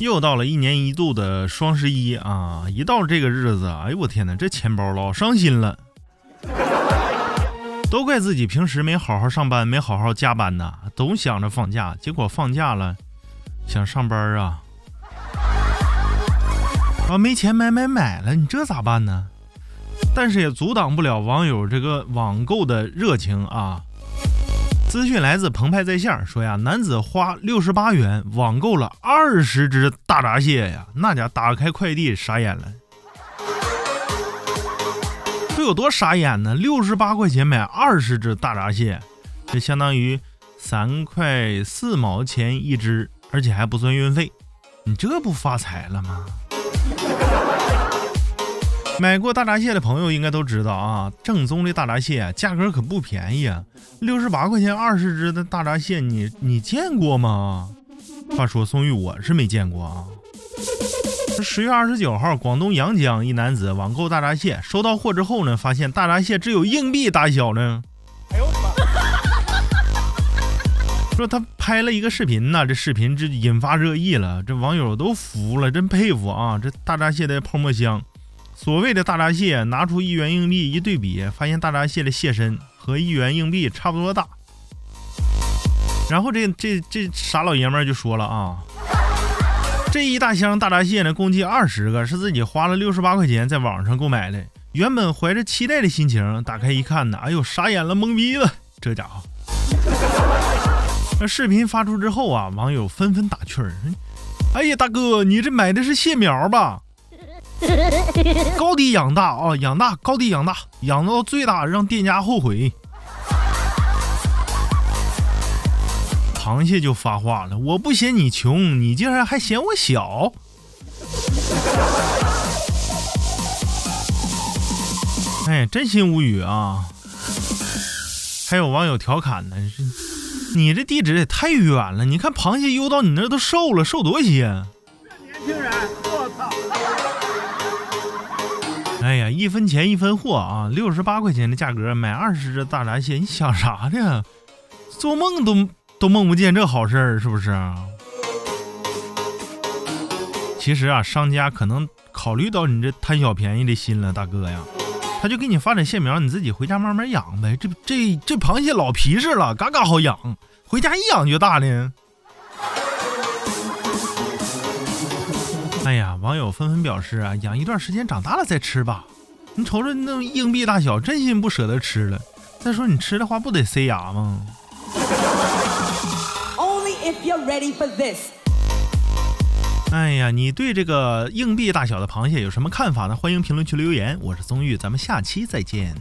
又到了一年一度的双十一啊！一到这个日子，哎呦我天哪，这钱包老伤心了。都怪自己平时没好好上班，没好好加班呐，总想着放假，结果放假了，想上班啊，啊没钱买买买了，你这咋办呢？但是也阻挡不了网友这个网购的热情啊。资讯来自澎湃在线，说呀，男子花六十八元网购了二十只大闸蟹呀，那家打开快递傻眼了，这有多傻眼呢？六十八块钱买二十只大闸蟹，这相当于三块四毛钱一只，而且还不算运费，你这不发财了吗？买过大闸蟹的朋友应该都知道啊，正宗的大闸蟹价格可不便宜啊，六十八块钱二十只的大闸蟹，你你见过吗？话说宋玉我是没见过啊。十月二十九号，广东阳江一男子网购大闸蟹，收到货之后呢，发现大闸蟹只有硬币大小呢。哎呦我的妈！说他拍了一个视频呢，这视频这引发热议了，这网友都服了，真佩服啊！这大闸蟹的泡沫香。所谓的大闸蟹，拿出一元硬币一对比，发现大闸蟹的蟹身和一元硬币差不多大。然后这这这傻老爷们就说了啊，这一大箱大闸蟹呢，共计二十个，是自己花了六十八块钱在网上购买的。原本怀着期待的心情打开一看呢，哎呦傻眼了，懵逼了，这家伙。那视频发出之后啊，网友纷纷打趣儿：“哎呀，大哥，你这买的是蟹苗吧？” 高低养大啊，养大高低养大，养到最大让店家后悔。螃蟹就发话了：“我不嫌你穷，你竟然还嫌我小。”哎，真心无语啊！还有网友调侃呢：“，你这地址也太远了，你看螃蟹邮到你那都瘦了，瘦多些。”这年轻人，我操！一分钱一分货啊！六十八块钱的价格买二十只大闸蟹，你想啥呢？做梦都都梦不见这好事儿，是不是？其实啊，商家可能考虑到你这贪小便宜的心了，大哥呀，他就给你发点蟹苗，你自己回家慢慢养呗。这这这螃蟹老皮实了，嘎嘎好养，回家一养就大呢。呀，网友纷纷表示啊，养一段时间长大了再吃吧。你瞅瞅那硬币大小，真心不舍得吃了。再说你吃的话，不得塞牙吗？哎呀，你对这个硬币大小的螃蟹有什么看法呢？欢迎评论区留言。我是宗玉，咱们下期再见。